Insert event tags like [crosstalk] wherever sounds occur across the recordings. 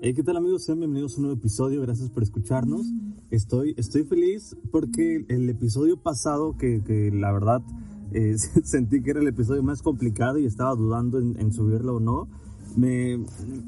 ¿qué tal amigos? Sean bienvenidos a un nuevo episodio, gracias por escucharnos. Estoy, estoy feliz porque el episodio pasado, que, que la verdad eh, [laughs] sentí que era el episodio más complicado y estaba dudando en, subirlo o no, me,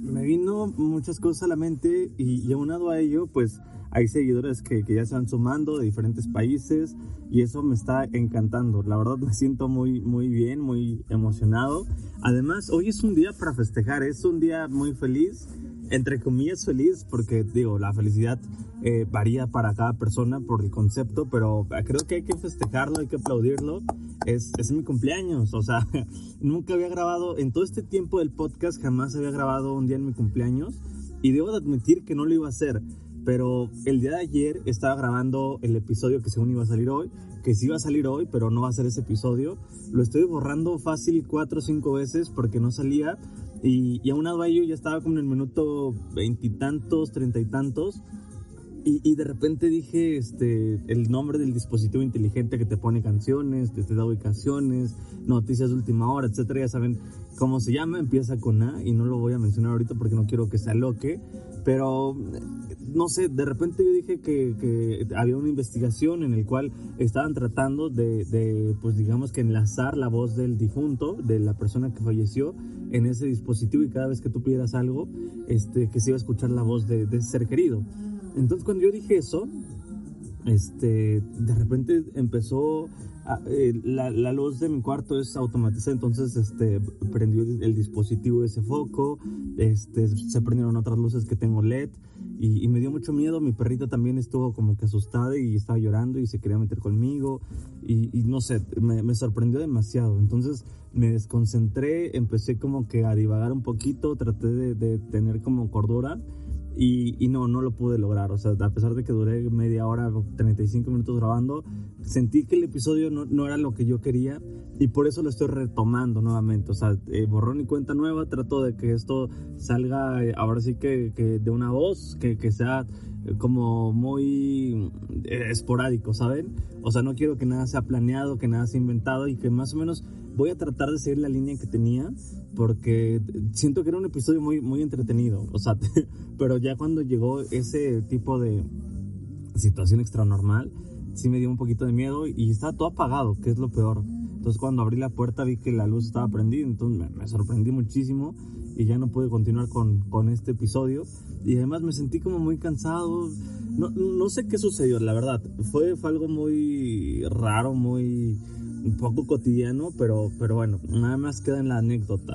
me, vino muchas cosas a la mente y, y aunado a ello, pues hay seguidores que, que, ya se van sumando de diferentes países y eso me está encantando. La verdad me siento muy, muy bien, muy emocionado. Además, hoy es un día para festejar, es un día muy feliz entre comillas feliz porque digo, la felicidad eh, varía para cada persona por el concepto, pero creo que hay que festejarlo, hay que aplaudirlo. Es, es mi cumpleaños, o sea, [laughs] nunca había grabado, en todo este tiempo del podcast jamás había grabado un día en mi cumpleaños y debo de admitir que no lo iba a hacer. Pero el día de ayer estaba grabando el episodio que según iba a salir hoy, que sí iba a salir hoy, pero no va a ser ese episodio. Lo estoy borrando fácil cuatro o cinco veces porque no salía y, y aunado a ello ya estaba como en el minuto veintitantos, treinta y tantos. Y, de repente dije este, el nombre del dispositivo inteligente que te pone canciones, te, te da ubicaciones, noticias de última hora, etcétera. Ya saben cómo se llama, empieza con A y no lo voy a mencionar ahorita porque no quiero que se aloque. Pero no sé, de repente yo dije que, que había una investigación en el cual estaban tratando de, de, pues digamos que enlazar la voz del difunto, de la persona que falleció, en ese dispositivo y cada vez que tú pidieras algo, este, que se iba a escuchar la voz de, ese ser querido. Entonces cuando yo dije eso, este, de repente empezó eh, la, la, luz de mi cuarto es automatizada, entonces este, prendió el, dispositivo ese foco, este, se prendieron otras luces que tengo LED y, me dio mucho miedo. Mi perrita también estuvo como que asustada y estaba llorando y se quería meter conmigo y, no sé, me, sorprendió demasiado. Entonces me desconcentré, empecé como que a divagar un poquito, traté de tener como cordura y, no, no lo pude lograr. O sea, a pesar de que duré media hora, 35 minutos grabando, sentí que el episodio no, no era lo que yo quería y por eso lo estoy retomando nuevamente. O sea, eh, borrón y cuenta nueva, trato de que esto salga eh, ahora sí que, que, de una voz, que, que sea eh, como muy esporádico, ¿saben? O sea, no quiero que nada sea planeado, que nada sea inventado y que más o menos voy a tratar de seguir la línea que tenía porque siento que era un episodio muy, muy entretenido, o sea, [laughs] pero ya cuando llegó ese tipo de situación extranormal, sí me dio un poquito de miedo y estaba todo apagado, que es lo peor. Entonces cuando abrí la puerta vi que la luz estaba prendida, entonces me, sorprendí muchísimo y ya no pude continuar con, con, este episodio. Y además me sentí como muy cansado. No, no sé qué sucedió, la verdad. Fue, fue algo muy raro, muy un poco cotidiano, pero, pero bueno, nada más queda en la anécdota.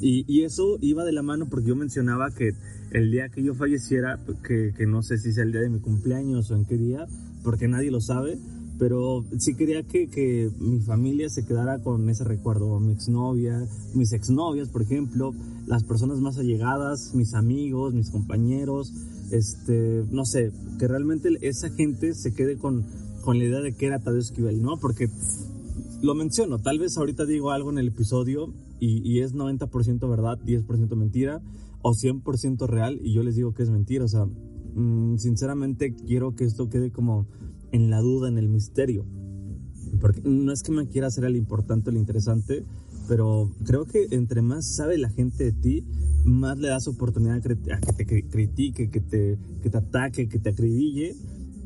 Y, y, eso iba de la mano porque yo mencionaba que el día que yo falleciera, que, que, no sé si sea el día de mi cumpleaños o en qué día, porque nadie lo sabe, pero sí quería que, que mi familia se quedara con ese recuerdo, mi exnovia, mis exnovias, por ejemplo, las personas más allegadas, mis amigos, mis compañeros, este, no sé, que realmente esa gente se quede con, con la idea de que era Tadeo Esquivel, ¿no? Porque lo menciono, tal vez ahorita digo algo en el episodio y, es 90% verdad, 10% mentira o 100% real y yo les digo que es mentira. O sea, mm, sinceramente quiero que esto quede como en la duda, en el misterio. Porque no es que me quiera hacer el importante o el interesante, pero creo que entre más sabe la gente de ti, más le das oportunidad a que te critique, que te, que te ataque, que te acribille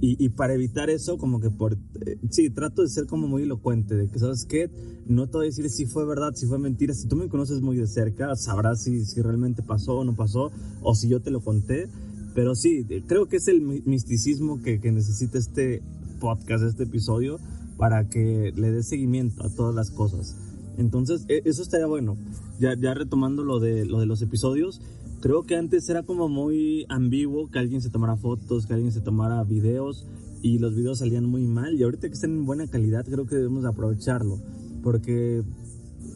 y, para evitar eso, como que por... Eh, sí, trato de ser como muy elocuente, de que, ¿sabes qué? No te voy a decir si fue verdad, si fue mentira. Si tú me conoces muy de cerca, sabrás si, si realmente pasó o no pasó, o si yo te lo conté. Pero sí, eh, creo que es el misticismo que, que necesita este podcast, este episodio, para que le dé seguimiento a todas las cosas. Entonces, e, eso estaría bueno. Ya, ya retomando lo de, lo de los episodios, Creo que antes era como muy ambiguo que alguien se tomara fotos, que alguien se tomara videos y los videos salían muy mal. Y ahorita que están en buena calidad, creo que debemos aprovecharlo. Porque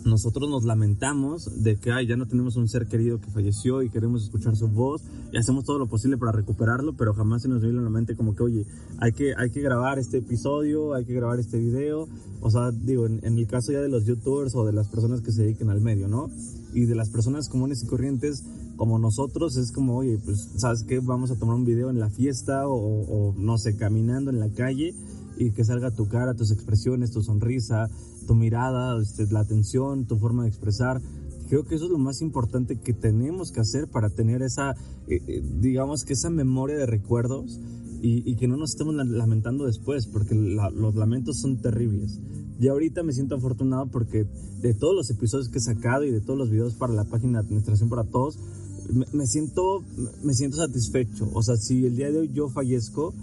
nosotros nos lamentamos de que ay, ya no tenemos un ser querido que falleció y queremos escuchar su voz y hacemos todo lo posible para recuperarlo, pero jamás se nos viene a la mente como que, oye, hay que, hay que grabar este episodio, hay que grabar este video. O sea, digo, en, en el caso ya de los youtubers o de las personas que se dediquen al medio, ¿no? Y de las personas comunes y corrientes como nosotros, es como, oye, pues, ¿sabes qué? Vamos a tomar un video en la fiesta o, o no sé, caminando en la calle y que salga tu cara, tus expresiones, tu sonrisa, tu mirada, este, la atención, tu forma de expresar, creo que eso es lo más importante que tenemos que hacer para tener esa, eh, eh, digamos que esa memoria de recuerdos y, que no nos estemos lamentando después, porque los lamentos son terribles. Y ahorita me siento afortunado porque de todos los episodios que he sacado y de todos los videos para la página de Administración para Todos, me, siento, me siento satisfecho. O sea, si el día de hoy yo fallezco,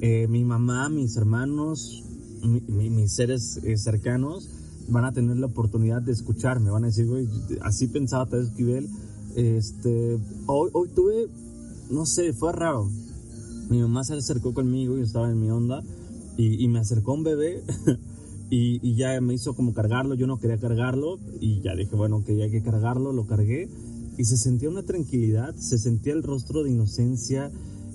eh, mi mamá, mis hermanos, mis seres cercanos, van a tener la oportunidad de escucharme, van a decir, güey, así pensaba Tadeo Esquivel. Este, hoy, hoy tuve, no sé, fue raro. Mi mamá se acercó conmigo, yo estaba en mi onda, y, me acercó un bebé [laughs] y, ya me hizo como cargarlo, yo no quería cargarlo, y ya dije, bueno, que ya hay que cargarlo, lo cargué, y se sentía una tranquilidad, se sentía el rostro de inocencia,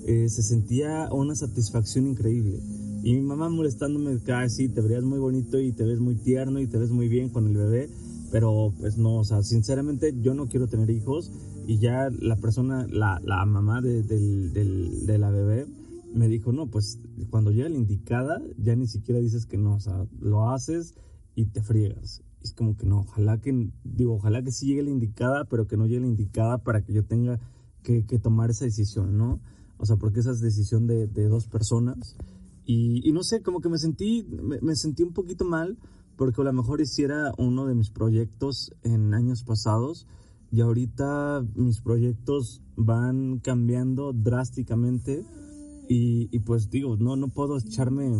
eh, se sentía una satisfacción increíble. Y mi mamá molestándome, sí, te verías muy bonito y te ves muy tierno y te ves muy bien con el bebé, pero pues no, o sea, sinceramente yo no quiero tener hijos y ya la persona, la, la mamá de, de la bebé me dijo, no, pues cuando llega la indicada ya ni siquiera dices que no, o sea, lo haces y te friegas. Es como que no, ojalá que, digo, ojalá que sí llegue la indicada, pero que no llegue la indicada para que yo tenga que, que tomar esa decisión, ¿no? O sea, porque esa es decisión de, de dos personas y, no sé, como que me sentí, me, sentí un poquito mal porque a lo mejor hiciera uno de mis proyectos en años pasados y ahorita mis proyectos van cambiando drásticamente y, pues digo, no, no puedo echarme,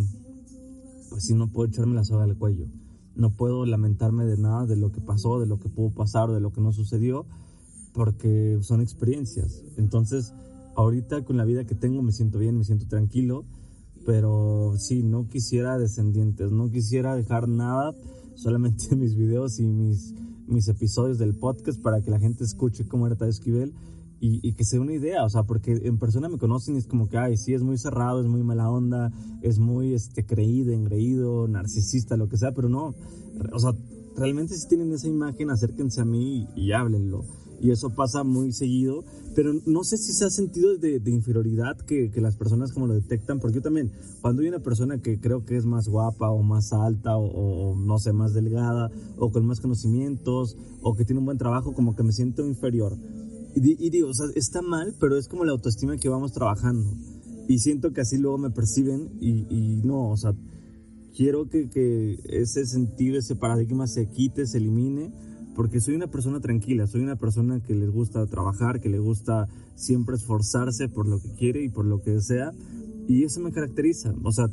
pues sí, no puedo echarme la soga al cuello. No puedo lamentarme de nada, de lo que pasó, de lo que pudo pasar, de lo que no sucedió, porque son experiencias. Entonces, ahorita con la vida que tengo me siento bien, me siento tranquilo pero sí, no quisiera descendientes, no quisiera dejar nada, solamente [laughs] mis videos y mis, mis episodios del podcast para que la gente escuche cómo era Tadeo Esquivel y, que se dé una idea, o sea, porque en persona me conocen y es como que, ay, sí, es muy cerrado, es muy mala onda, es muy este, creído, engreído, narcisista, lo que sea, pero no, o sea, realmente si tienen esa imagen, acérquense a mí y, y háblenlo y eso pasa muy seguido, pero no sé si se ha sentido de, inferioridad que, las personas como lo detectan, porque yo también, cuando hay una persona que creo que es más guapa o más alta o, no sé, más delgada o con más conocimientos o que tiene un buen trabajo, como que me siento inferior. Y, digo, o sea, está mal, pero es como la autoestima que vamos trabajando. Y siento que así luego me perciben y, no, o sea, quiero que, que ese sentido, ese paradigma se quite, se elimine porque soy una persona tranquila, soy una persona que les gusta trabajar, que le gusta siempre esforzarse por lo que quiere y por lo que desea, y eso me caracteriza. O sea,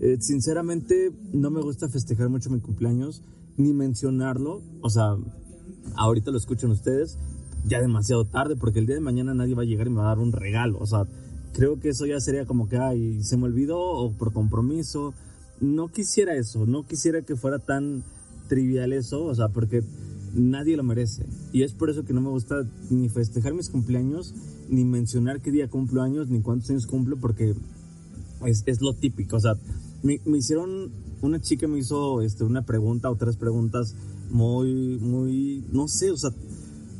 eh, sinceramente no me gusta festejar mucho mi cumpleaños, ni mencionarlo, o sea, ahorita lo escuchan ustedes, ya demasiado tarde, porque el día de mañana nadie va a llegar y me va a dar un regalo, o sea, creo que eso ya sería como que, ay, se me olvidó o por compromiso. No quisiera eso, no quisiera que fuera tan trivial eso, o sea, porque nadie lo merece. Y es por eso que no me gusta ni festejar mis cumpleaños, ni mencionar qué día cumplo años, ni cuántos años cumplo, porque es, es lo típico. O sea, me, me, hicieron, una chica me hizo este, una pregunta o tres preguntas muy, muy, no sé, o sea,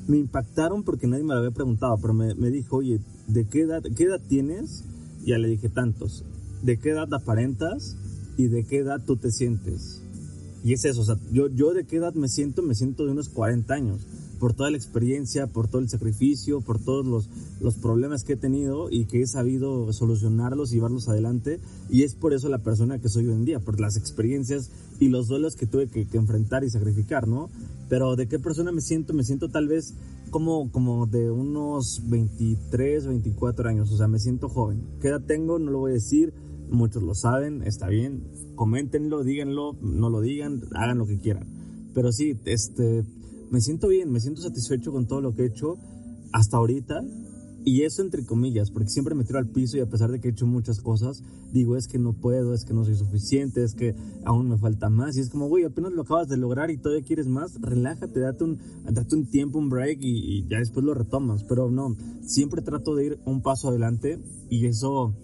me impactaron porque nadie me lo había preguntado, pero me, me dijo, oye, ¿de qué edad, qué edad tienes? Y ya le dije tantos. ¿De qué edad aparentas? ¿Y de qué edad tú te sientes? Y es eso, o sea, yo, yo de qué edad me siento, me siento de unos 40 años, por toda la experiencia, por todo el sacrificio, por todos los, los problemas que he tenido y que he sabido solucionarlos y llevarlos adelante. Y es por eso la persona que soy hoy en día, por las experiencias y los duelos que tuve que, enfrentar y sacrificar, ¿no? Pero de qué persona me siento, me siento tal vez como, como de unos 23, 24 años, o sea, me siento joven. ¿Qué edad tengo? No lo voy a decir, muchos lo saben, está bien, coméntenlo, díganlo, no lo digan, hagan lo que quieran. Pero sí, este, me siento bien, me siento satisfecho con todo lo que he hecho hasta ahorita. Y eso entre comillas, porque siempre me tiro al piso y a pesar de que he hecho muchas cosas, digo es que no puedo, es que no soy suficiente, es que aún me falta más. Y es como, güey, apenas lo acabas de lograr y todavía quieres más, relájate, date un, date un tiempo, un break y, y ya después lo retomas. Pero no, siempre trato de ir un paso adelante y eso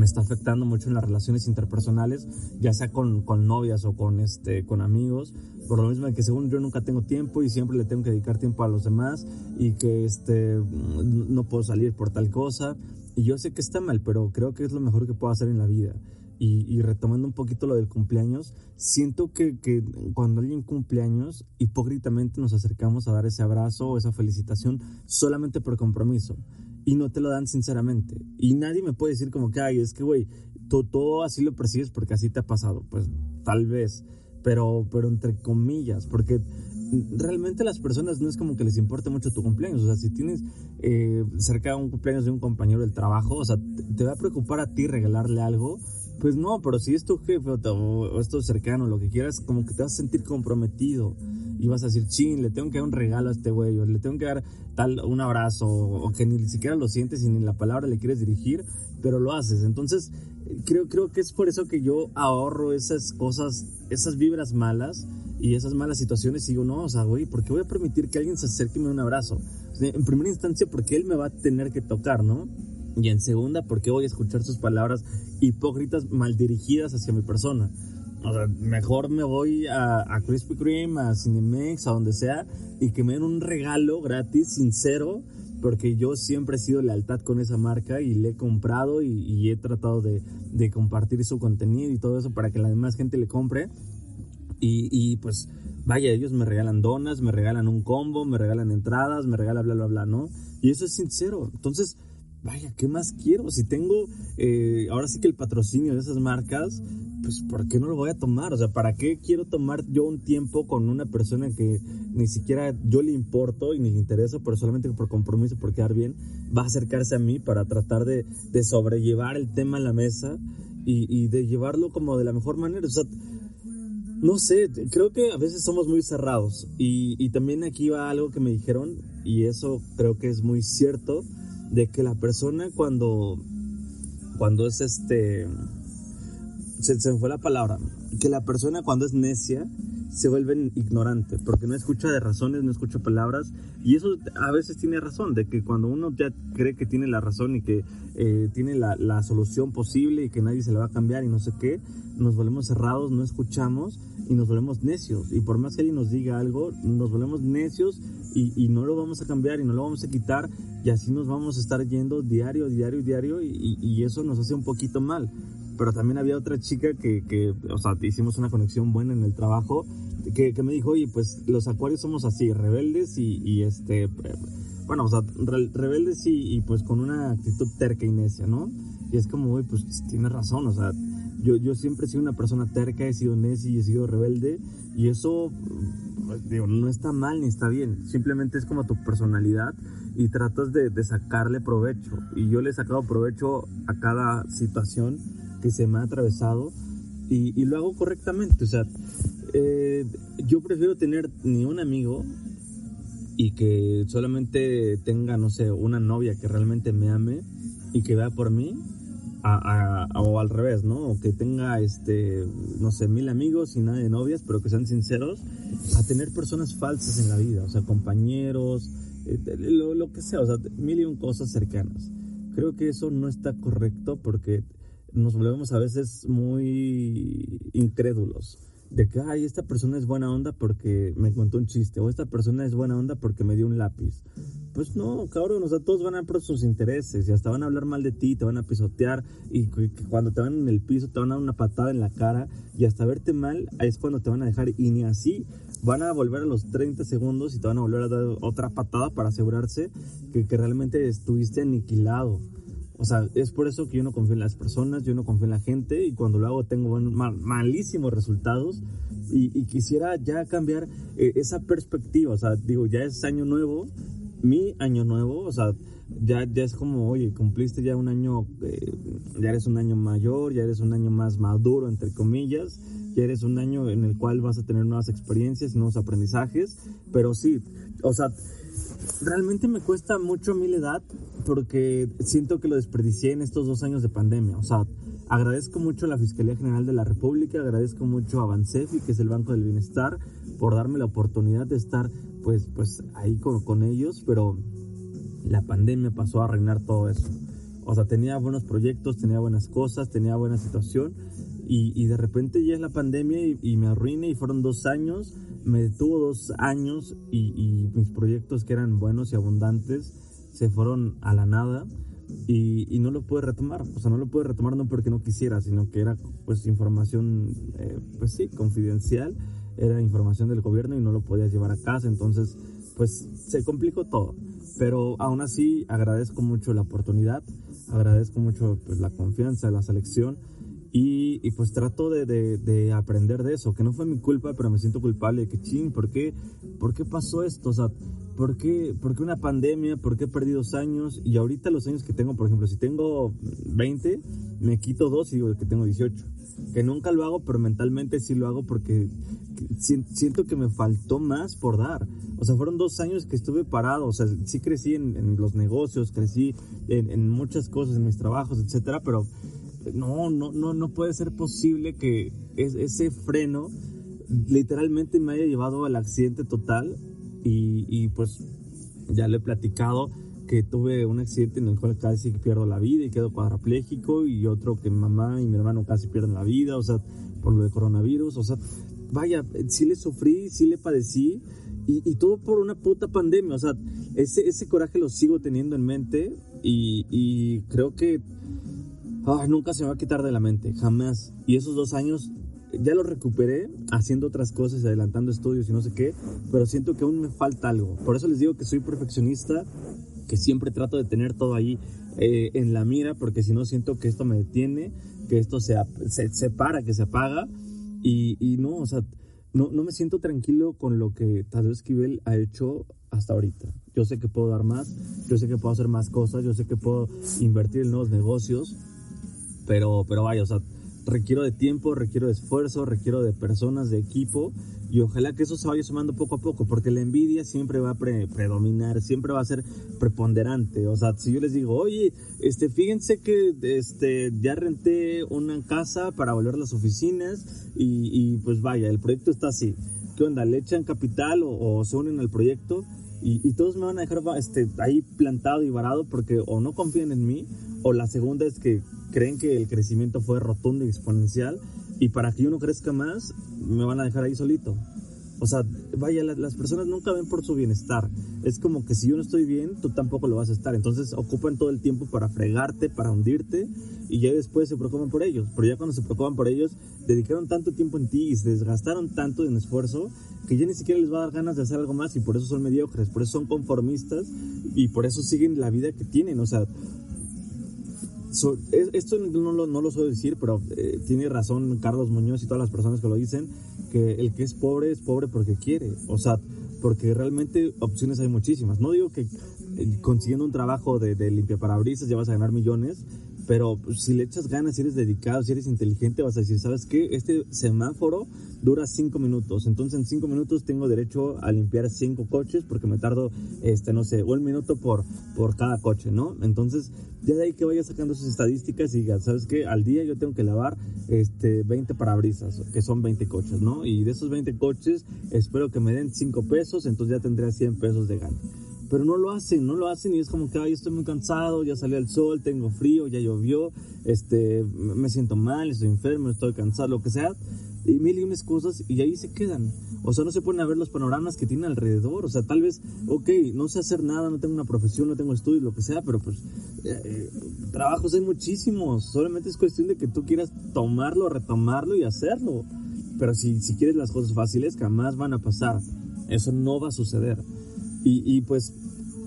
me está afectando mucho en las relaciones interpersonales, ya sea con, con novias o con, este, con amigos, por lo mismo de que según yo nunca tengo tiempo y siempre le tengo que dedicar tiempo a los demás y que este, no puedo salir por tal cosa. Y yo sé que está mal, pero creo que es lo mejor que puedo hacer en la vida. y, retomando un poquito lo del cumpleaños, siento que, que, cuando alguien cumple años, hipócritamente nos acercamos a dar ese abrazo o esa felicitación solamente por compromiso. Y no te lo dan sinceramente. Y nadie me puede decir como que, ay, es que, güey, todo así lo percibes porque así te ha pasado. Pues tal vez, pero, pero entre comillas, porque realmente las personas no es como que les importe mucho tu cumpleaños. O sea, si tienes eh, cerca un cumpleaños de un compañero del trabajo, o sea, te, va a preocupar a ti regalarle algo. Pues no, pero si es tu jefe o, es tu cercano, lo que quieras, como que te vas a sentir comprometido y vas a decir, chin, le tengo que dar un regalo a este güey, o le tengo que dar tal un abrazo, o que ni siquiera lo sientes y ni la palabra le quieres dirigir, pero lo haces. Entonces, creo, creo que es por eso que yo ahorro esas cosas, esas vibras malas y esas malas situaciones y digo, no, o sea, güey, ¿por qué voy a permitir que alguien se acerque y me dé un abrazo? en primera instancia, porque él me va a tener que tocar, ¿no? Y en segunda, porque voy a escuchar sus palabras hipócritas mal dirigidas hacia mi persona. O sea, mejor me voy a, a Krispy Kreme, a Cinemex, a donde sea, y que me den un regalo gratis, sincero, porque yo siempre he sido lealtad con esa marca y le he comprado y, y he tratado de, de, compartir su contenido y todo eso para que la demás gente le compre. Y, pues, vaya, ellos me regalan donas, me regalan un combo, me regalan entradas, me regalan bla, bla, bla, ¿no? Y eso es sincero. Entonces, vaya, ¿qué más quiero? Si tengo, eh, ahora sí que el patrocinio de esas marcas, pues ¿por qué no lo voy a tomar? O sea, ¿para qué quiero tomar yo un tiempo con una persona que ni siquiera yo le importo y ni le intereso, pero solamente por compromiso, por quedar bien, va a acercarse a mí para tratar de, de sobrellevar el tema a la mesa y, de llevarlo como de la mejor manera? O sea, no sé, creo que a veces somos muy cerrados y, también aquí va algo que me dijeron y eso creo que es muy cierto de que la persona cuando cuando es este se, se fue la palabra que la persona cuando es necia se vuelven ignorante, porque no escucha de razones, no escucha palabras, y eso a veces tiene razón, de que cuando uno ya cree que tiene la razón y que eh, tiene la, la, solución posible y que nadie se le va a cambiar y no sé qué, nos volvemos cerrados, no escuchamos y nos volvemos necios, y por más que alguien nos diga algo, nos volvemos necios y, y no lo vamos a cambiar y no lo vamos a quitar, y así nos vamos a estar yendo diario, diario, diario, y, y eso nos hace un poquito mal pero también había otra chica que, que, o sea, hicimos una conexión buena en el trabajo, que, que me dijo, oye, pues los acuarios somos así, rebeldes y, y este, bueno, o sea, rebeldes y, y, pues con una actitud terca y necia, ¿no? Y es como, oye, pues tienes razón, o sea, yo, yo siempre he sido una persona terca, he sido necia y he sido rebelde, y eso, pues, digo, no está mal ni está bien, simplemente es como tu personalidad y tratas de, de sacarle provecho. Y yo le he sacado provecho a cada situación que se me ha atravesado y, y lo hago correctamente. O sea, eh, yo prefiero tener ni un amigo y que solamente tenga, no sé, una novia que realmente me ame y que vea por mí, a, a, o al revés, ¿no? O que tenga, este, no sé, mil amigos y nada de novias, pero que sean sinceros, a tener personas falsas en la vida, o sea, compañeros, eh, lo, lo que sea, o sea, mil y un cosas cercanas. Creo que eso no está correcto porque nos volvemos a veces muy incrédulos de que, ay, esta persona es buena onda porque me contó un chiste, o esta persona es buena onda porque me dio un lápiz. Pues no, cabrón, o sea, todos van a por sus intereses y hasta van a hablar mal de ti, te van a pisotear y cuando te van en el piso te van a dar una patada en la cara y hasta verte mal es cuando te van a dejar y ni así van a volver a los 30 segundos y te van a volver a dar otra patada para asegurarse que, que realmente estuviste aniquilado. O sea, es por eso que yo no confío en las personas, yo no confío en la gente y cuando lo hago tengo malísimos resultados y, quisiera ya cambiar eh, esa perspectiva. O sea, digo, ya es año nuevo, mi año nuevo, o sea, ya, ya es como, oye, cumpliste ya un año, eh, ya eres un año mayor, ya eres un año más maduro, entre comillas, ya eres un año en el cual vas a tener nuevas experiencias, nuevos aprendizajes, pero sí, o sea, realmente me cuesta mucho mi edad porque siento que lo desperdicié en estos dos años de pandemia. O sea, agradezco mucho a la Fiscalía General de la República, agradezco mucho a Bansefi, que es el Banco del Bienestar, por darme la oportunidad de estar pues, pues ahí con, con ellos, pero la pandemia pasó a reinar todo eso. O sea, tenía buenos proyectos, tenía buenas cosas, tenía buena situación y, y de repente ya es la pandemia y, y me arruiné y fueron dos años me detuvo dos años y, mis proyectos que eran buenos y abundantes se fueron a la nada y, no lo pude retomar. O sea, no lo pude retomar no porque no quisiera, sino que era pues información, eh, pues sí, confidencial, era información del gobierno y no lo podía llevar a casa, entonces pues se complicó todo. Pero aún así agradezco mucho la oportunidad, agradezco mucho pues la confianza la selección y, pues trato de, de, aprender de eso, que no fue mi culpa, pero me siento culpable de que, ching, ¿por qué, ¿por qué pasó esto? O sea, ¿por qué, ¿por qué una pandemia? ¿Por qué perdido dos años? Y ahorita los años que tengo, por ejemplo, si tengo 20, me quito dos y digo que tengo 18. Que nunca lo hago, pero mentalmente sí lo hago porque siento que me faltó más por dar. O sea, fueron dos años que estuve parado. O sea, sí crecí en, los negocios, crecí en, en, muchas cosas, en mis trabajos, etcétera, pero no, no, no, no puede ser posible que ese freno literalmente me haya llevado al accidente total y, pues ya le he platicado que tuve un accidente en el cual casi pierdo la vida y quedo cuadrapléjico y otro que mi mamá y mi hermano casi pierden la vida, o sea, por lo de coronavirus, o sea, vaya, sí le sufrí, sí le padecí y, todo por una puta pandemia, o sea, ese, ese coraje lo sigo teniendo en mente y, y creo que nunca se me va a quitar de la mente, jamás. Y esos dos años ya lo recuperé haciendo otras cosas, adelantando estudios y no sé qué, pero siento que aún me falta algo. Por eso les digo que soy perfeccionista, que siempre trato de tener todo ahí eh, en la mira, porque si no siento que esto me detiene, que esto se, se, para, que se apaga. Y, y, no, o sea, no, no me siento tranquilo con lo que Tadeo Esquivel ha hecho hasta ahorita. Yo sé que puedo dar más, yo sé que puedo hacer más cosas, yo sé que puedo invertir en nuevos negocios, pero, pero vaya, o sea, requiero de tiempo, requiero de esfuerzo, requiero de personas, de equipo y ojalá que eso se vaya sumando poco a poco, porque la envidia siempre va a predominar, siempre va a ser preponderante. O sea, si yo les digo, oye, este, fíjense que este, ya renté una casa para volver a las oficinas y, pues vaya, el proyecto está así. ¿Qué onda? ¿Le echan capital o, se unen al proyecto? Y, todos me van a dejar este, ahí plantado y varado porque o no confían en mí o la segunda es que creen que el crecimiento fue rotundo y exponencial y para que yo no crezca más, me van a dejar ahí solito. O sea, vaya, las, personas nunca ven por su bienestar. Es como que si yo no estoy bien, tú tampoco lo vas a estar. Entonces ocupan todo el tiempo para fregarte, para hundirte y ya después se preocupan por ellos. Pero ya cuando se preocupan por ellos, dedicaron tanto tiempo en ti y se desgastaron tanto en esfuerzo que ya ni siquiera les va a dar ganas de hacer algo más y por eso son mediocres, por eso son conformistas y por eso siguen la vida que tienen. O sea, esto no lo, no lo suelo decir, pero eh, tiene razón Carlos Muñoz y todas las personas que lo dicen, que el que es pobre es pobre porque quiere, o sea, porque realmente opciones hay muchísimas. No digo que eh, consiguiendo un trabajo de, de limpiaparabrisas ya vas a ganar millones, pero si le echas ganas, si eres dedicado, si eres inteligente, vas a decir, ¿sabes qué? Este semáforo dura cinco minutos, entonces en cinco minutos tengo derecho a limpiar cinco coches porque me tardo, este, no sé, un minuto por, por cada coche, ¿no? Entonces, ya de ahí que vayas sacando sus estadísticas y digas, ¿sabes qué? Al día yo tengo que lavar, este, 20 parabrisas, que son 20 coches, ¿no? Y de esos 20 coches, espero que me den 5 pesos, entonces ya tendría 100 pesos de gana pero no lo hacen, no lo hacen y es como que, ay, estoy muy cansado, ya salió el sol, tengo frío, ya llovió, este, me siento mal, estoy enfermo, estoy cansado, lo que sea, y mil y unas cosas y ahí se quedan. O sea, no se ponen a ver los panoramas que tienen alrededor. O sea, tal vez, ok, no sé hacer nada, no tengo una profesión, no tengo estudios, lo que sea, pero pues eh, eh, trabajos hay muchísimos. Solamente es cuestión de que tú quieras tomarlo, retomarlo y hacerlo. Pero si, si quieres las cosas fáciles, jamás van a pasar. Eso no va a suceder. Y, y pues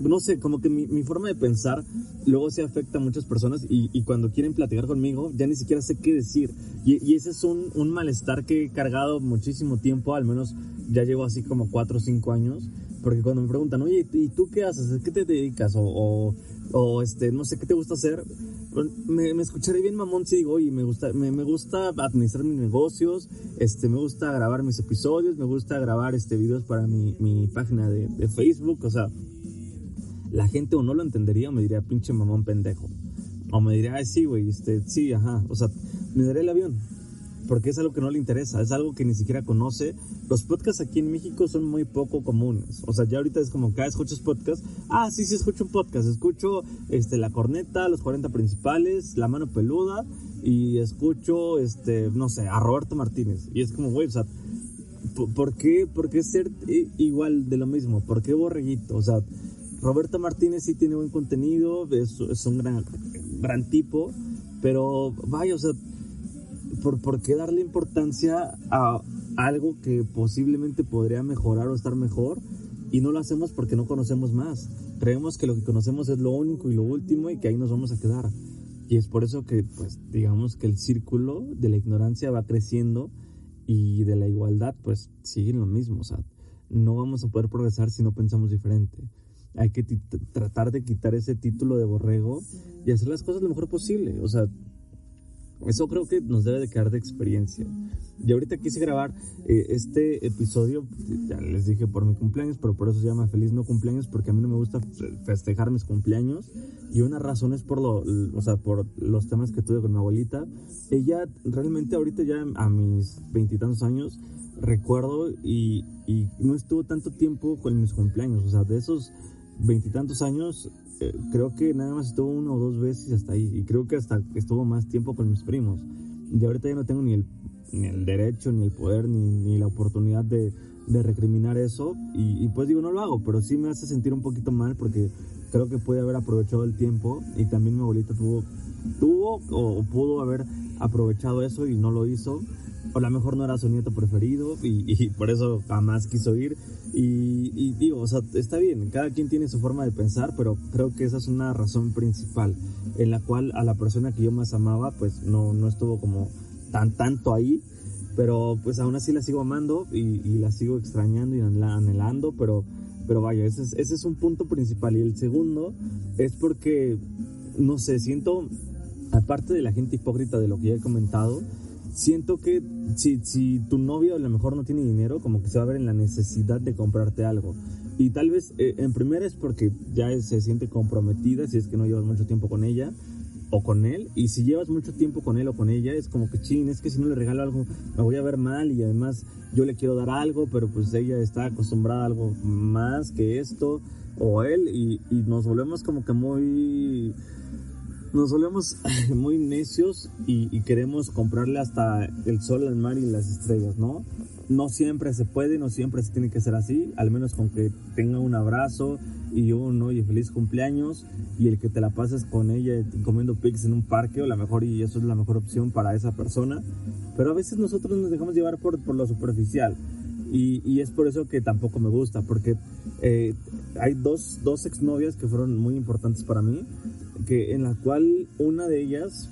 no sé, como que mi, forma de pensar luego se afecta a muchas personas y, cuando quieren platicar conmigo ya ni siquiera sé qué decir. Y, y ese es un, un, malestar que he cargado muchísimo tiempo, al menos ya llevo así como 4 o 5 años, porque cuando me preguntan, oye, ¿y tú qué haces? ¿A qué te dedicas? O, o, este, no sé, ¿qué te gusta hacer? Pues, me, escucharé bien mamón si digo, oye, me gusta, me, gusta administrar mis negocios, este, me gusta grabar mis episodios, me gusta grabar este videos para mi, mi página de, de Facebook, o sea, la gente o no lo entendería o me diría, pinche mamón pendejo. O me diría, ay, sí, güey, este, sí, ajá. O sea, me daré el avión. Porque es algo que no le interesa, es algo que ni siquiera conoce. Los podcasts aquí en México son muy poco comunes. O sea, ya ahorita es como que ah, escuchas podcast. Ah, sí, sí, escucho un podcast. Escucho este, La Corneta, Los 40 Principales, La Mano Peluda. Y escucho, este, no sé, a Roberto Martínez. Y es como, güey, o sea, ¿por qué, ¿por qué ser igual de lo mismo? ¿Por qué borreguito? O sea, Roberto Martínez sí tiene buen contenido, es, un gran, gran tipo, pero vaya, o sea, ¿por, ¿por qué darle importancia a algo que posiblemente podría mejorar o estar mejor? Y no lo hacemos porque no conocemos más. Creemos que lo que conocemos es lo único y lo último y que ahí nos vamos a quedar. Y es por eso que, pues, digamos que el círculo de la ignorancia va creciendo y de la igualdad, pues, sigue lo mismo. O sea, no vamos a poder progresar si no pensamos diferente. Hay que tratar de quitar ese título de borrego y hacer las cosas lo mejor posible. O sea, eso creo que nos debe de quedar de experiencia. Y ahorita quise grabar eh, este episodio, ya les dije por mi cumpleaños, pero por eso se llama Feliz No Cumpleaños, porque a mí no me gusta festejar mis cumpleaños. Y una razón es por, lo, o sea, por los temas que tuve con mi abuelita. Ella realmente ahorita ya a mis veintitantos años recuerdo y, y no estuvo tanto tiempo con mis cumpleaños. O sea, de esos veintitantos años, eh, creo que nada más estuvo una o dos veces hasta ahí. Y creo que hasta estuvo más tiempo con mis primos. Y ahorita ya no tengo ni el, derecho, ni el poder, ni, ni la oportunidad de, de recriminar eso. Y, pues digo, no lo hago, pero sí me hace sentir un poquito mal porque creo que puede haber aprovechado el tiempo. Y también mi abuelita tuvo, tuvo o pudo haber aprovechado eso y no lo hizo o a lo mejor no era su nieto preferido y, por eso jamás quiso ir. Y, digo, o sea, está bien, cada quien tiene su forma de pensar, pero creo que esa es una razón principal en la cual a la persona que yo más amaba, pues no, no estuvo como tan tanto ahí, pero pues aún así la sigo amando y, la sigo extrañando y anhelando, pero, pero vaya, ese es, ese es un punto principal. Y el segundo es porque, no sé, siento, aparte de la gente hipócrita de lo que ya he comentado, siento que si, si tu novio a lo mejor no tiene dinero, como que se va a ver en la necesidad de comprarte algo. Y tal vez eh, en primera es porque ya se siente comprometida, si es que no llevas mucho tiempo con ella o con él. Y si llevas mucho tiempo con él o con ella, es como que ching, es que si no le regalo algo me voy a ver mal y además yo le quiero dar algo, pero pues ella está acostumbrada a algo más que esto o él y, y nos volvemos como que muy nos volvemos [laughs] muy necios y, queremos comprarle hasta el sol, el mar y las estrellas, ¿no? No siempre se puede, no siempre se tiene que ser así, al menos con que tenga un abrazo y un oye feliz cumpleaños y el que te la pases con ella comiendo pics en un parque o la mejor y eso es la mejor opción para esa persona. Pero a veces nosotros nos dejamos llevar por, por lo superficial y, y, es por eso que tampoco me gusta, porque eh, hay dos, dos exnovias que fueron muy importantes para mí que en la cual una de ellas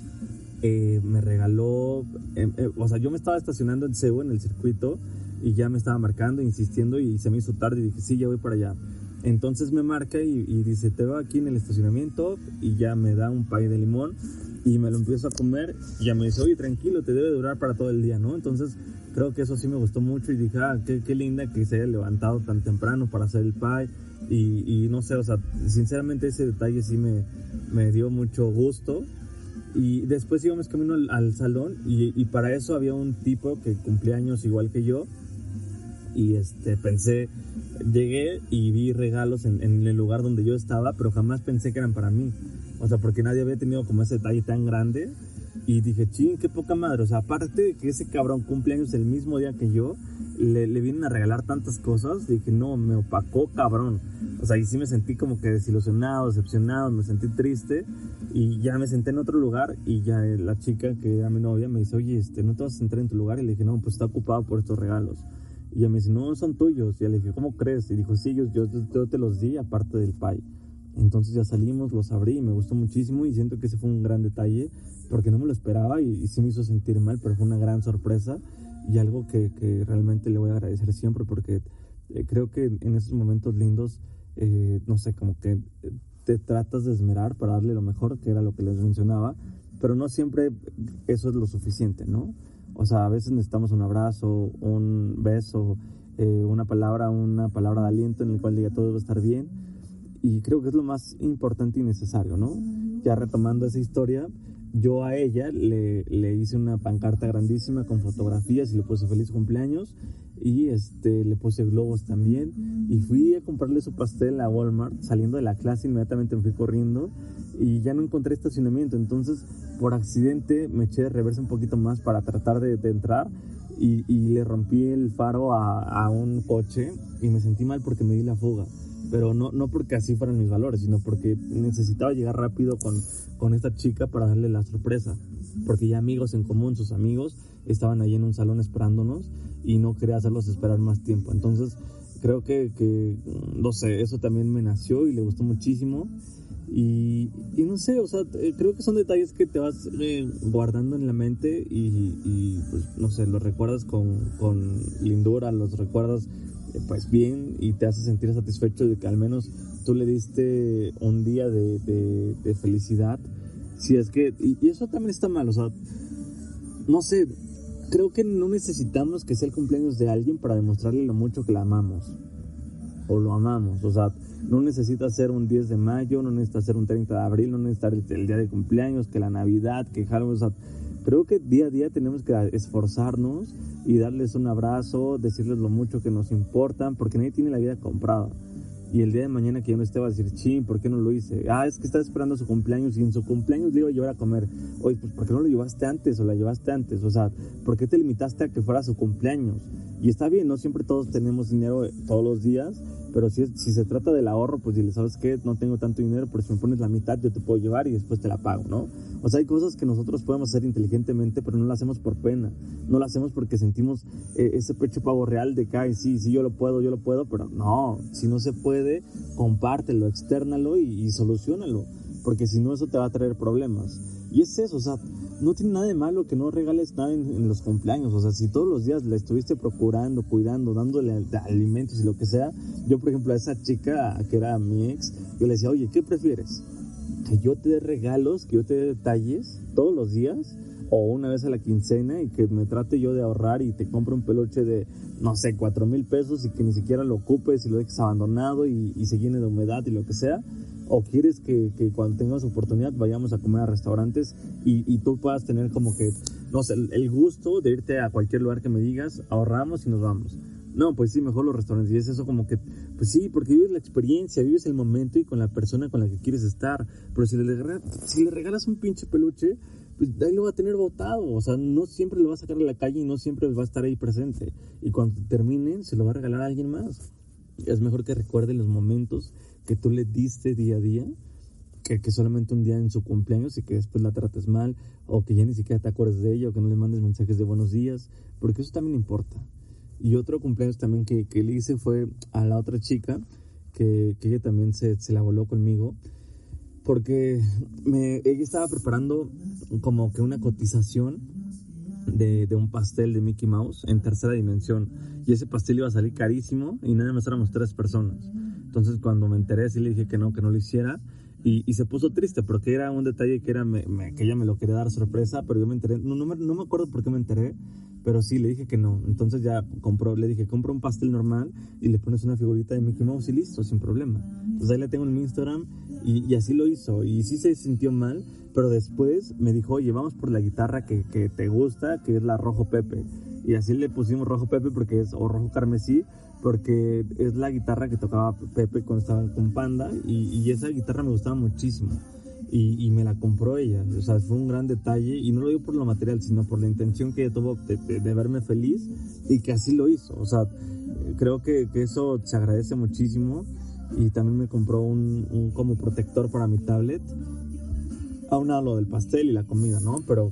eh, me regaló, em, eh, o sea, yo me estaba estacionando en Cebu, en el circuito, y ya me estaba marcando, insistiendo, y se me hizo tarde, y dije, sí, ya voy para allá. Entonces me marca y, dice, te veo aquí en el estacionamiento, y ya me da un pay de limón, y me lo empiezo a comer, y ya me dice, oye, tranquilo, te debe durar para todo el día, ¿no? Entonces creo que eso sí me gustó mucho, y dije, ah, qué, qué linda que se haya levantado tan temprano para hacer el pay, y, no sé, o sea, sinceramente ese detalle sí me, me dio mucho gusto. Y después íbamos camino al, salón y, y, para eso había un tipo que cumplía años igual que yo. Y este, pensé, llegué y vi regalos en, en, el lugar donde yo estaba, pero jamás pensé que eran para mí. O sea, porque nadie había tenido como ese detalle tan grande. Y dije, ching, qué poca madre. O sea, aparte de que ese cabrón cumple años el mismo día que yo, le, le, vienen a regalar tantas cosas, dije, no, me opacó cabrón. O sea, y sí me sentí como que desilusionado, decepcionado, me sentí triste y ya me senté en otro lugar y ya la chica que era mi novia me dice, oye, este, ¿no te vas a sentar en tu lugar? Y le dije, no, pues está ocupado por estos regalos. Y ella me dice, no, son tuyos. Y le dije, ¿cómo crees? Y dijo, sí, yo, yo, te los di aparte del pay. Entonces ya salimos, los abrí y me gustó muchísimo y siento que ese fue un gran detalle porque no me lo esperaba y, y me hizo sentir mal, pero fue una gran sorpresa y algo que, realmente le voy a agradecer siempre porque eh, creo que en esos momentos lindos, eh, no sé, como que te tratas de esmerar para darle lo mejor, que era lo que les mencionaba, pero no siempre eso es lo suficiente, ¿no? O sea, a veces necesitamos un abrazo, un beso, eh, una palabra, una palabra de aliento en el cual diga todo va a estar bien. Y creo que es lo más importante y necesario, ¿no? Ya retomando esa historia, yo a ella le, le, hice una pancarta grandísima con fotografías y le puse feliz cumpleaños y este le puse globos también y fui a comprarle su pastel a Walmart saliendo de la clase inmediatamente me fui corriendo y ya no encontré estacionamiento entonces por accidente me eché de reversa un poquito más para tratar de, de entrar y, y, le rompí el faro a, a un coche y me sentí mal porque me di la fuga pero no, no porque así fueran mis valores, sino porque necesitaba llegar rápido con, con esta chica para darle la sorpresa, porque ya amigos en común, sus amigos, estaban ahí en un salón esperándonos y no quería hacerlos esperar más tiempo. Entonces, creo que, que no sé, eso también me nació y le gustó muchísimo. Y, y, no sé, o sea, eh, creo que son detalles que te vas eh, guardando en la mente y, y, pues, no sé, los recuerdas con, con lindura, los recuerdas pues bien y te hace sentir satisfecho de que al menos tú le diste un día de, de, felicidad. Si es que, y, eso también está mal, o sea, no sé, creo que no necesitamos que sea el cumpleaños de alguien para demostrarle lo mucho que la amamos o lo amamos, o sea, no necesita ser un 10 de mayo, no necesita ser un 30 de abril, no necesita el, el día de cumpleaños, que la Navidad, que Halloween. O sea, creo que día a día tenemos que esforzarnos y darles un abrazo, decirles lo mucho que nos importan, porque nadie tiene la vida comprada. Y el día de mañana que yo no esté va a decir, ching, ¿por qué no lo hice? Ah, es que estaba esperando su cumpleaños y en su cumpleaños le iba a llevar a comer. Oye, pues ¿por qué no lo llevaste antes o la llevaste antes? O sea, ¿por qué te limitaste a que fuera su cumpleaños? Y está bien, no siempre todos tenemos dinero todos los días, pero si, si se trata del ahorro, pues dile, ¿sabes qué? No tengo tanto dinero, pero si me pones la mitad yo te puedo llevar y después te la pago, ¿no? O sea, hay cosas que nosotros podemos hacer inteligentemente, pero no las hacemos por pena. No las hacemos porque sentimos eh, ese pecho pavo real de que, ay, sí, sí, yo lo puedo, yo lo puedo, pero no, si no se puede, compártelo, externalo y, y solucionalo, porque si no eso te va a traer problemas. Y es eso, o sea, no tiene nada de malo que no regales nada en, los cumpleaños. O sea, si todos los días la estuviste procurando, cuidando, dándole alimentos y lo que sea. Yo, por ejemplo, a esa chica que era mi ex, yo le decía, oye, ¿qué prefieres? ¿Que yo te dé regalos, que yo te dé detalles todos los días? O una vez a la quincena y que me trate yo de ahorrar y te compre un peluche de, no sé, cuatro mil pesos y que ni siquiera lo ocupes y lo dejes abandonado y, y se llene de humedad y lo que sea o quieres que, que, cuando tengas oportunidad vayamos a comer a restaurantes y, tú puedas tener como que, no sé, el, gusto de irte a cualquier lugar que me digas, ahorramos y nos vamos. No, pues sí, mejor los restaurantes. Y es eso como que, pues sí, porque vives la experiencia, vives el momento y con la persona con la que quieres estar. Pero si le, regalas, si un pinche peluche, pues ahí lo va a tener botado. O sea, no siempre lo va a sacar a la calle y no siempre va a estar ahí presente. Y cuando termine, se lo va a regalar a alguien más. Es mejor que recuerde los momentos que tú le diste día a día, que, que, solamente un día en su cumpleaños y que después la trates mal, o que ya ni siquiera te acuerdes de ella, o que no le mandes mensajes de buenos días, porque eso también importa. Y otro cumpleaños también que, que le hice fue a la otra chica, que, que ella también se, se la voló conmigo, porque me, ella estaba preparando como que una cotización de, de, un pastel de Mickey Mouse en tercera dimensión. Y ese pastel iba a salir carísimo y nada más éramos tres personas. Entonces cuando me enteré sí le dije que no, que no lo hiciera. Y, y se puso triste porque era un detalle que, era me, me, que ella me lo quería dar sorpresa, pero yo me enteré, no, no, me, no me acuerdo por qué me enteré, pero sí, le dije que no. Entonces ya compró, le dije, compra un pastel normal y le pones una figurita de Mickey Mouse y listo, sin problema. Entonces ahí le tengo en mi Instagram y, y, así lo hizo. Y sí se sintió mal, pero después me dijo, oye, vamos por la guitarra que, que te gusta, que es la Rojo Pepe. Y así le pusimos Rojo Pepe porque es, o Rojo Carmesí, porque es la guitarra que tocaba Pepe cuando estaba con Panda y, y esa guitarra me gustaba muchísimo. Y, y, me la compró ella, o sea, fue un gran detalle y no lo digo por lo material, sino por la intención que ella tuvo de, de, de verme feliz y que así lo hizo, o sea, creo que, que, eso se agradece muchísimo y también me compró un, un como protector para mi tablet, aún a lo del pastel y la comida, ¿no? Pero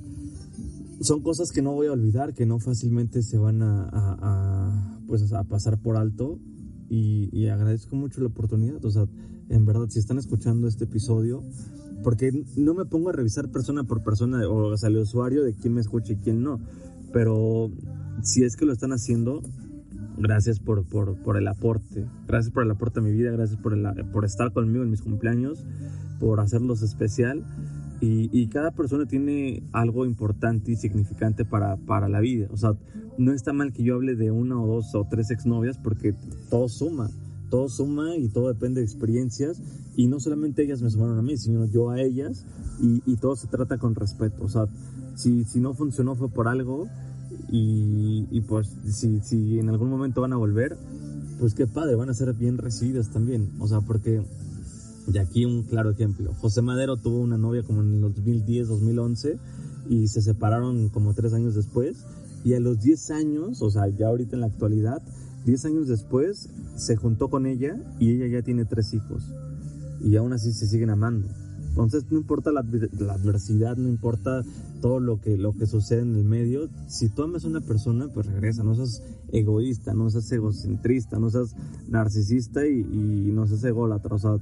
son cosas que no voy a olvidar, que no fácilmente se van a, a, a pues a pasar por alto y, y, agradezco mucho la oportunidad. O sea, en verdad, si están escuchando este episodio, porque no me pongo a revisar persona por persona, o, sea, el usuario de quién me escucha y quién no, pero si es que lo están haciendo, gracias por, por, por el aporte, gracias por el aporte a mi vida, gracias por, el, por estar conmigo en mis cumpleaños, por hacerlos especial. Y, y, cada persona tiene algo importante y significante para, para la vida. O sea, no está mal que yo hable de una o dos o tres exnovias porque todo suma. Todo suma y todo depende de experiencias. Y no solamente ellas me sumaron a mí, sino yo a ellas. Y, y todo se trata con respeto. O sea, si, si no funcionó fue por algo. Y, y pues si, si en algún momento van a volver, pues qué padre, van a ser bien recibidas también. O sea, porque y aquí un claro ejemplo. José Madero tuvo una novia como en el 2010, 2011 y se separaron como tres años después. Y a los 10 años, o sea, ya ahorita en la actualidad, 10 años después se juntó con ella y ella ya tiene tres hijos. Y aún así se siguen amando. Entonces no importa la, la, adversidad, no importa todo lo que, lo que sucede en el medio, si tú amas a una persona, pues regresa, no seas egoísta, no seas egocentrista, no seas narcisista y, y no seas ególatra, o sea,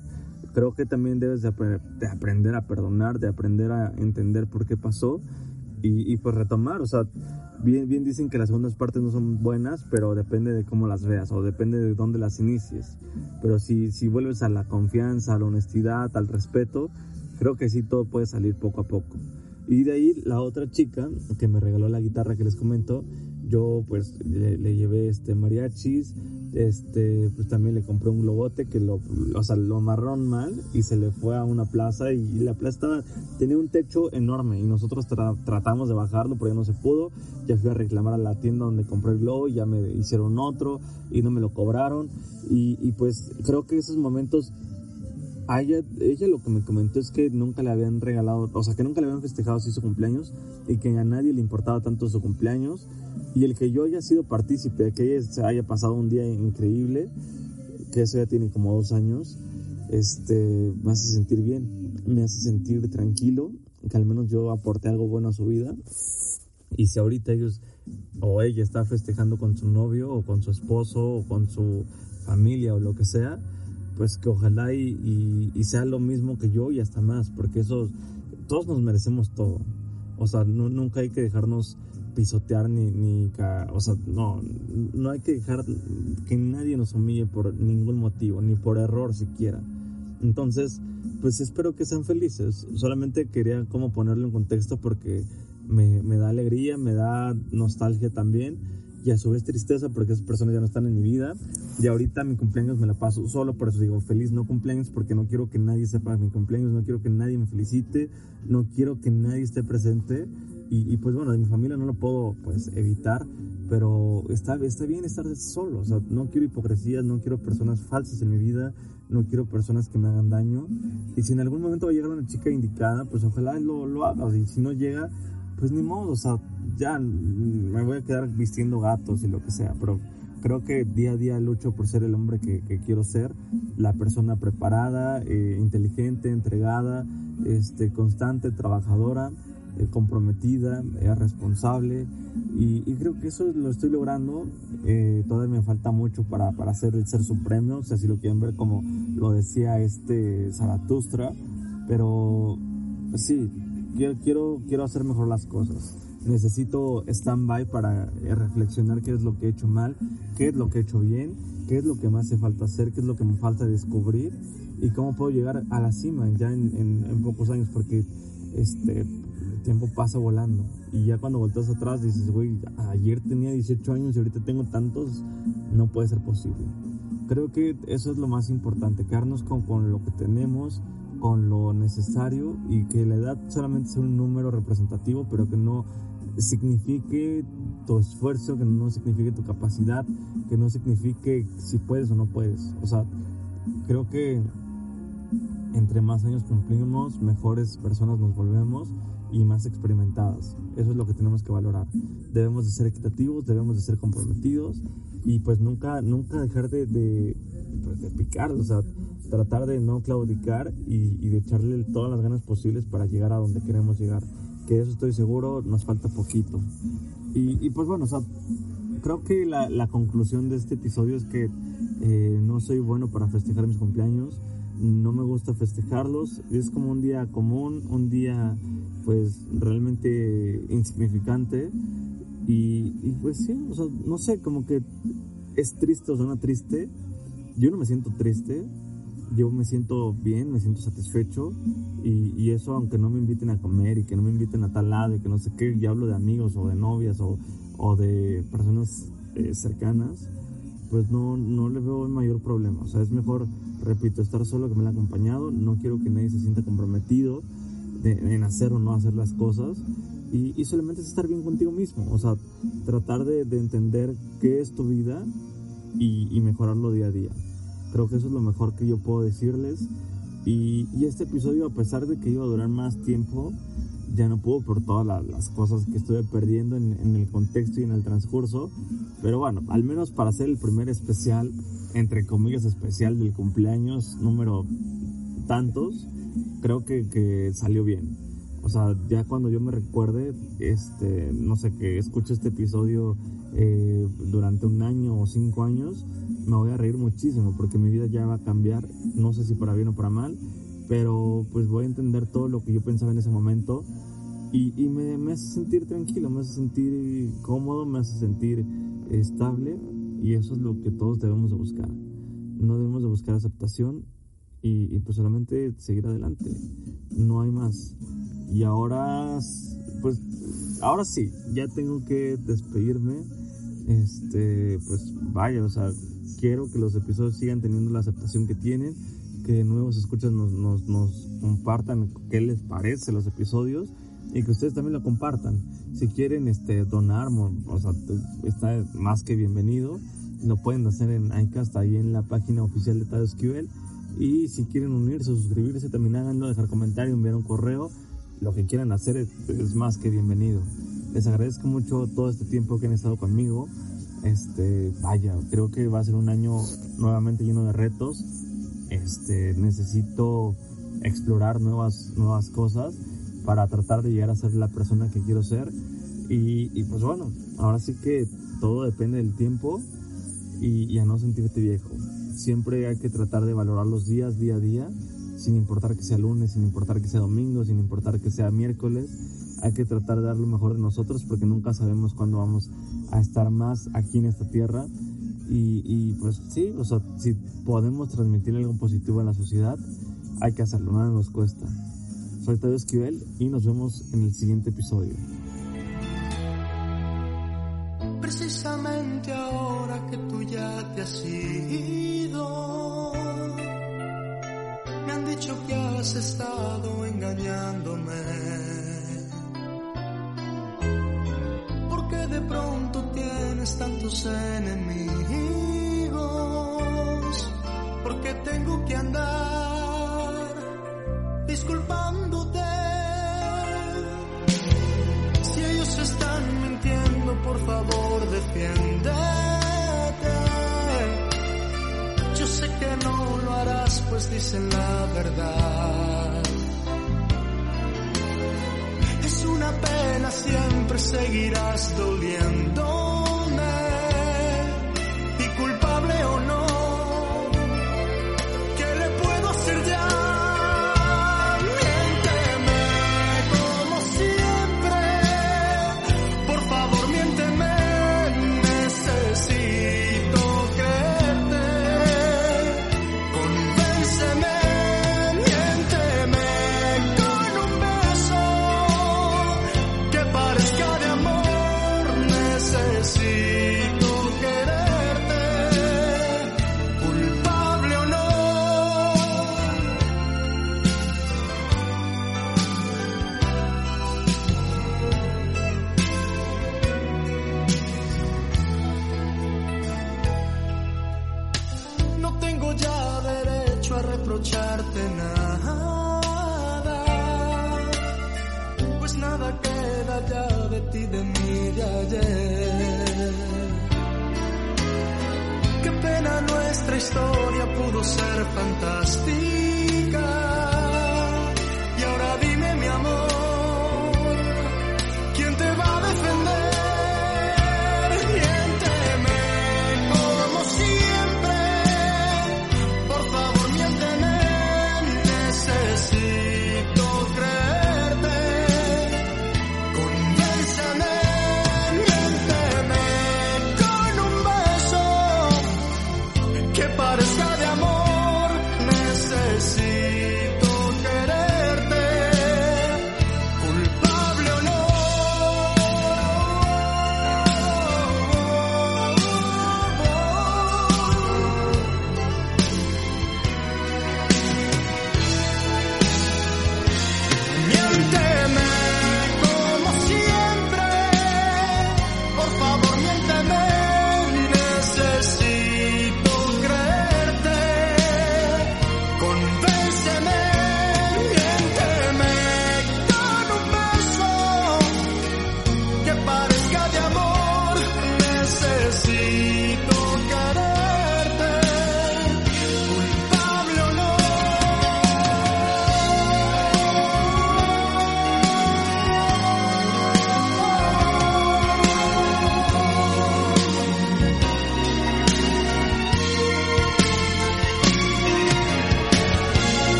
creo que también debes de, de, aprender a perdonar, de aprender a entender por qué pasó y, y, pues retomar, o sea, bien, bien dicen que las segundas partes no son buenas, pero depende de cómo las veas o depende de dónde las inicies. Pero si, si vuelves a la confianza, a la honestidad, al respeto, creo que sí todo puede salir poco a poco. Y de ahí la otra chica que me regaló la guitarra que les comento, yo pues le, le llevé este mariachis, este, pues también le compré un globote que lo, o sea, lo amarraron mal y se le fue a una plaza y la plaza tenía un techo enorme y nosotros tra tratamos de bajarlo pero ya no se pudo, ya fui a reclamar a la tienda donde compré el globo y ya me hicieron otro y no me lo cobraron. Y, y pues creo que esos momentos a ella, ella lo que me comentó es que nunca le habían regalado, o sea, que nunca le habían festejado así su cumpleaños y que a nadie le importaba tanto su cumpleaños y el que yo haya sido partícipe, que ella se haya pasado un día increíble, que eso ya tiene como dos años, este, me hace sentir bien, me hace sentir tranquilo, que al menos yo aporté algo bueno a su vida. Y si ahorita ellos o ella está festejando con su novio o con su esposo o con su familia o lo que sea, pues que ojalá y, sea lo mismo que yo y hasta más, porque eso, todos nos merecemos todo. O sea, no, nunca hay que dejarnos pisotear ni, ni, o sea, no, no hay que dejar que nadie nos humille por ningún motivo, ni por error siquiera. Entonces, pues espero que sean felices. Solamente quería como ponerlo en contexto porque me, me da alegría, me da nostalgia también y a su vez tristeza porque esas personas ya no están en mi vida. Y ahorita mi cumpleaños me la paso solo, por eso digo feliz no cumpleaños porque no quiero que nadie sepa mi cumpleaños, no quiero que nadie me felicite, no quiero que nadie esté presente. Y, y pues bueno, de mi familia no lo puedo pues evitar, pero está, está bien estar solo. O sea, no quiero hipocresías, no quiero personas falsas en mi vida, no quiero personas que me hagan daño. Y si en algún momento va a llegar una chica indicada, pues ojalá lo, lo haga. Y si no llega, pues ni modo, o sea, ya me voy a quedar vistiendo gatos y lo que sea, pero creo que día a día lucho por ser el hombre que, que quiero ser, la persona preparada, eh, inteligente, entregada, este, constante, trabajadora, eh, comprometida, eh, responsable y, y, creo que eso lo estoy logrando. todavía me falta mucho para, para ser el ser supremo, o sea, si lo quieren ver como lo decía este Zaratustra, pero sí, quiero, quiero, quiero hacer mejor las cosas necesito stand-by para eh, reflexionar qué es lo que he hecho mal, qué es lo que he hecho bien, qué es lo que me hace falta hacer, qué es lo que me falta descubrir y cómo puedo llegar a la cima ya en, en, en pocos años, porque este, el tiempo pasa volando y ya cuando volteas atrás dices, güey, ayer tenía 18 años y ahorita tengo tantos, no puede ser posible. Creo que eso es lo más importante, quedarnos con, con lo que tenemos, con lo necesario y que la edad solamente sea un número representativo, pero que no signifique tu esfuerzo, que no signifique tu capacidad, que no signifique si puedes o no puedes. O sea, creo que entre más años cumplimos, mejores personas nos volvemos y más experimentadas. Eso es lo que tenemos que valorar. Debemos de ser equitativos, debemos de ser comprometidos y pues nunca, nunca dejar de, de, de picar, o sea, tratar de no claudicar y, y de echarle todas las ganas posibles para llegar a donde queremos llegar que eso estoy seguro, nos falta poquito. Y, y pues bueno, o sea, creo que la, la, conclusión de este episodio es que eh, no soy bueno para festejar mis cumpleaños, no me gusta festejarlos, es como un día común, un día pues realmente insignificante y, y pues sí, o sea, no sé, como que es triste o suena triste, yo no me siento triste, yo me siento bien, me siento satisfecho y, y, eso aunque no me inviten a comer y que no me inviten a tal lado y que no sé qué, ya hablo de amigos o de novias o, o de personas eh, cercanas, pues no, no le veo el mayor problema. O sea, es mejor, repito, estar solo que me la acompañado. No quiero que nadie se sienta comprometido de, en hacer o no hacer las cosas. Y, y, solamente es estar bien contigo mismo. O sea, tratar de, de entender qué es tu vida y, y mejorarlo día a día. Creo que eso es lo mejor que yo puedo decirles. Y, y, este episodio, a pesar de que iba a durar más tiempo, ya no puedo por todas las cosas que estuve perdiendo en, en, el contexto y en el transcurso. Pero bueno, al menos para hacer el primer especial, entre comillas especial del cumpleaños número tantos, creo que, que salió bien. O sea, ya cuando yo me recuerde, este, no sé, que escuche este episodio eh, durante un año o cinco años, me voy a reír muchísimo porque mi vida ya va a cambiar, no sé si para bien o para mal, pero pues voy a entender todo lo que yo pensaba en ese momento y, y me, me, hace sentir tranquilo, me hace sentir cómodo, me hace sentir estable y eso es lo que todos debemos de buscar. No debemos de buscar aceptación y, y pues solamente seguir adelante, no hay más. Y ahora, pues, ahora sí, ya tengo que despedirme. Este, pues vaya, o sea, quiero que los episodios sigan teniendo la aceptación que tienen, que nuevos escuchas nos, nos, nos compartan qué les parece los episodios y que ustedes también lo compartan. Si quieren este, donar, o sea, está más que bienvenido. Lo pueden hacer en iCast, ahí en la página oficial de TadoSQL. Y si quieren unirse o suscribirse, también háganlo, dejar comentario, enviar un correo lo que quieran hacer es, más que bienvenido. Les agradezco mucho todo este tiempo que han estado conmigo. Este, vaya, creo que va a ser un año nuevamente lleno de retos. Este, necesito explorar nuevas, nuevas cosas para tratar de llegar a ser la persona que quiero ser. Y, y pues bueno, ahora sí que todo depende del tiempo y, y a no sentirte viejo. Siempre hay que tratar de valorar los días día a día sin importar que sea lunes, sin importar que sea domingo, sin importar que sea miércoles. Hay que tratar de dar lo mejor de nosotros porque nunca sabemos cuándo vamos a estar más aquí en esta tierra. Y, pues sí, o sea, si podemos transmitir algo positivo a la sociedad, hay que hacerlo, nada nos cuesta. Soy Tadeo Esquivel y nos vemos en el siguiente episodio. Precisamente ahora que tú ya te has ido me han dicho que has estado engañándome. Porque de pronto tienes tantos enemigos. Porque tengo que andar pues dicen la verdad. Es una pena, siempre seguirás doliéndome.